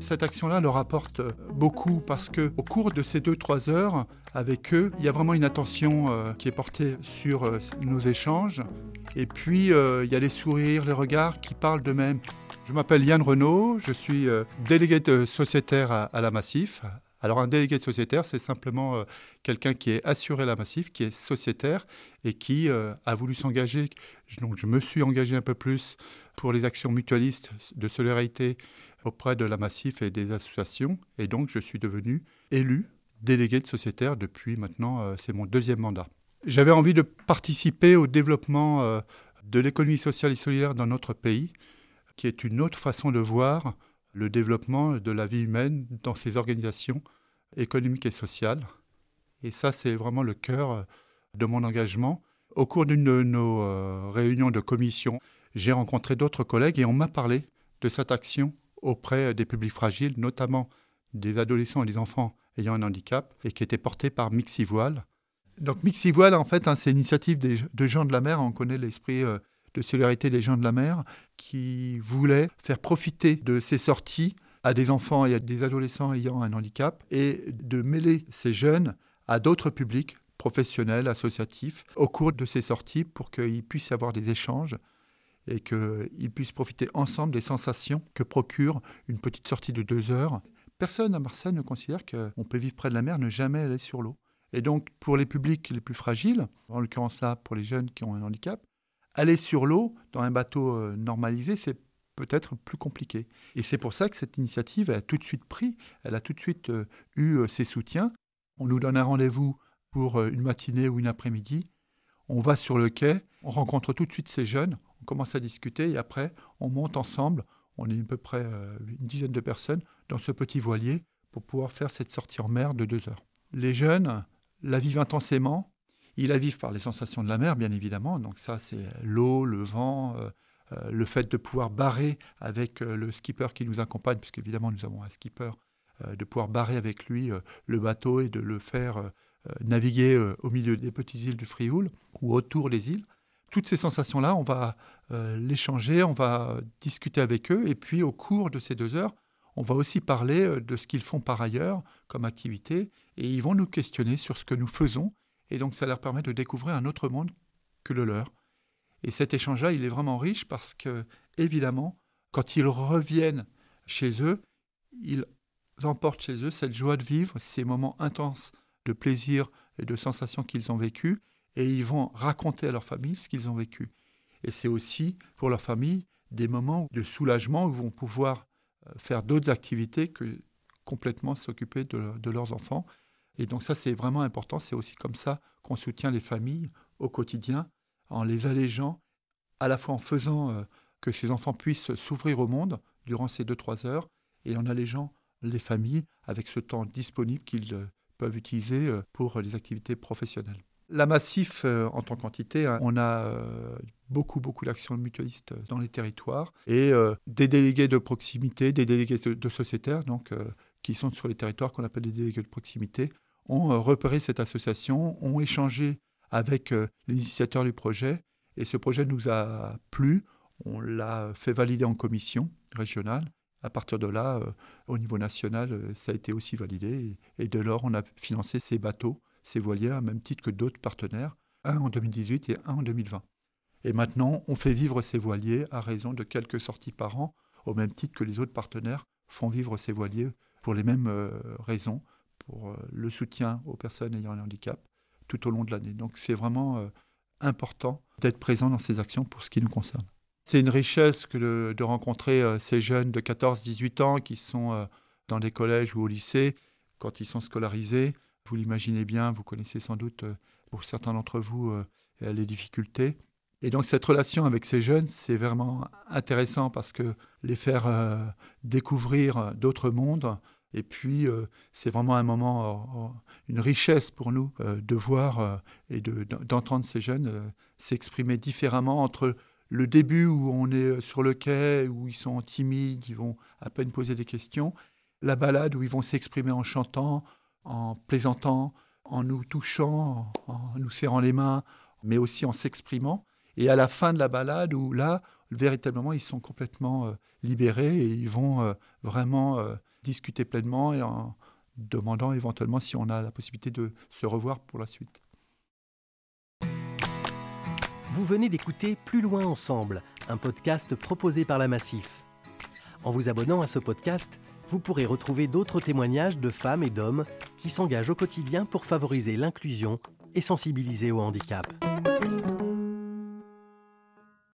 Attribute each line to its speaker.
Speaker 1: Cette action-là leur apporte beaucoup parce que au cours de ces 2-3 heures avec eux, il y a vraiment une attention euh, qui est portée sur euh, nos échanges. Et puis, euh, il y a les sourires, les regards qui parlent d'eux-mêmes. Je m'appelle Yann Renaud, je suis délégué de sociétaire à, la Massif. Alors un délégué de sociétaire, c'est simplement quelqu'un qui est assuré à la Massif, qui est sociétaire et qui a voulu s'engager. Donc je me suis engagé un peu plus pour les actions mutualistes de solidarité auprès de la Massif et des associations. Et donc, je suis devenu élu délégué de sociétaire depuis maintenant, euh, c'est mon deuxième mandat. J'avais envie de participer au développement euh, de l'économie sociale et solidaire dans notre pays, qui est une autre façon de voir le développement de la vie humaine dans ces organisations économiques et sociales. Et ça, c'est vraiment le cœur euh, de mon engagement. Au cours d'une de nos réunions de commission, j'ai rencontré d'autres collègues et on m'a parlé de cette action auprès des publics fragiles, notamment des adolescents et des enfants ayant un handicap, et qui était portée par Mixivoile. Donc Mixivoile, en fait, hein, c'est une initiative de gens de la mer, on connaît l'esprit euh, de solidarité des gens de la mer, qui voulait faire profiter de ces sorties à des enfants et à des adolescents ayant un handicap, et de mêler ces jeunes à d'autres publics professionnels, associatifs, au cours de ces sorties pour qu'ils puissent avoir des échanges et qu'ils puissent profiter ensemble des sensations que procure une petite sortie de deux heures. Personne à Marseille ne considère qu'on peut vivre près de la mer, ne jamais aller sur l'eau. Et donc, pour les publics les plus fragiles, en l'occurrence là, pour les jeunes qui ont un handicap, aller sur l'eau dans un bateau euh, normalisé, c'est peut-être plus compliqué. Et c'est pour ça que cette initiative a tout de suite pris, elle a tout de suite euh, eu euh, ses soutiens. On nous donne un rendez-vous pour une matinée ou une après-midi. On va sur le quai, on rencontre tout de suite ces jeunes, commence à discuter et après, on monte ensemble. On est à peu près euh, une dizaine de personnes dans ce petit voilier pour pouvoir faire cette sortie en mer de deux heures. Les jeunes la vivent intensément. Ils la vivent par les sensations de la mer, bien évidemment. Donc ça, c'est l'eau, le vent, euh, euh, le fait de pouvoir barrer avec le skipper qui nous accompagne, puisqu'évidemment, nous avons un skipper, de pouvoir barrer avec lui le bateau et de le faire naviguer au milieu des petites îles du Frioul ou autour des îles toutes ces sensations-là, on va euh, les changer, on va discuter avec eux, et puis au cours de ces deux heures, on va aussi parler euh, de ce qu'ils font par ailleurs comme activité, et ils vont nous questionner sur ce que nous faisons, et donc ça leur permet de découvrir un autre monde que le leur. Et cet échange-là, il est vraiment riche parce que, évidemment, quand ils reviennent chez eux, ils emportent chez eux cette joie de vivre, ces moments intenses de plaisir et de sensations qu'ils ont vécus, et ils vont raconter à leur famille ce qu'ils ont vécu. Et c'est aussi pour leur famille des moments de soulagement où ils vont pouvoir euh, faire d'autres activités que complètement s'occuper de, leurs enfants. Et donc ça, c'est vraiment important. C'est aussi comme ça qu'on soutient les familles au quotidien, en les allégeant, à la fois en faisant euh, que ces enfants puissent s'ouvrir au monde durant ces deux, trois heures, et en allégeant les familles avec ce temps disponible qu'ils euh, peuvent utiliser pour les activités professionnelles. La Massif, euh, en tant qu'entité, hein, on a euh, beaucoup, beaucoup d'actions mutualistes dans les territoires et euh, des délégués de proximité, des délégués de, sociétaires, donc, qui sont sur les territoires qu'on appelle des délégués de proximité, ont repéré cette association, ont échangé avec les initiateurs du projet et ce projet nous a plu. On l'a fait valider en commission régionale. À partir de là, au niveau national, ça a été aussi validé et, de lors, on a financé ces bateaux ces voiliers à même titre que d'autres partenaires, un en 2018 et un en 2020. Et maintenant, on fait vivre ces voiliers à raison de quelques sorties par an, au même titre que les autres partenaires font vivre ces voiliers pour les mêmes euh, raisons, pour euh, le soutien aux personnes ayant un handicap tout au long de l'année. Donc c'est vraiment euh, important d'être présent dans ces actions pour ce qui nous concerne. C'est une richesse que de, rencontrer ces jeunes de 14-18 ans qui sont dans des collèges ou au lycée quand ils sont scolarisés, vous l'imaginez bien, vous connaissez sans doute, euh, pour certains d'entre vous, euh, les difficultés. Et donc cette relation avec ces jeunes, c'est vraiment intéressant parce que les faire euh, découvrir d'autres mondes, et puis c'est vraiment un moment, une richesse pour nous de voir et d'entendre ces jeunes s'exprimer différemment entre le début où on est sur le quai, où ils sont timides, ils vont à peine poser des questions, la balade où ils vont s'exprimer en chantant, en plaisantant, en nous touchant, en nous serrant les mains, mais aussi en s'exprimant. Et à la fin de la balade, où là, véritablement, ils sont complètement euh, libérés et ils vont euh, vraiment euh, discuter pleinement et en demandant éventuellement si on a la possibilité de se revoir pour la suite.
Speaker 2: Vous venez d'écouter Plus loin ensemble, un podcast proposé par la Massif. En vous abonnant à ce podcast, vous pourrez retrouver d'autres témoignages de femmes et d'hommes qui s'engagent au quotidien pour favoriser l'inclusion et sensibiliser au handicap.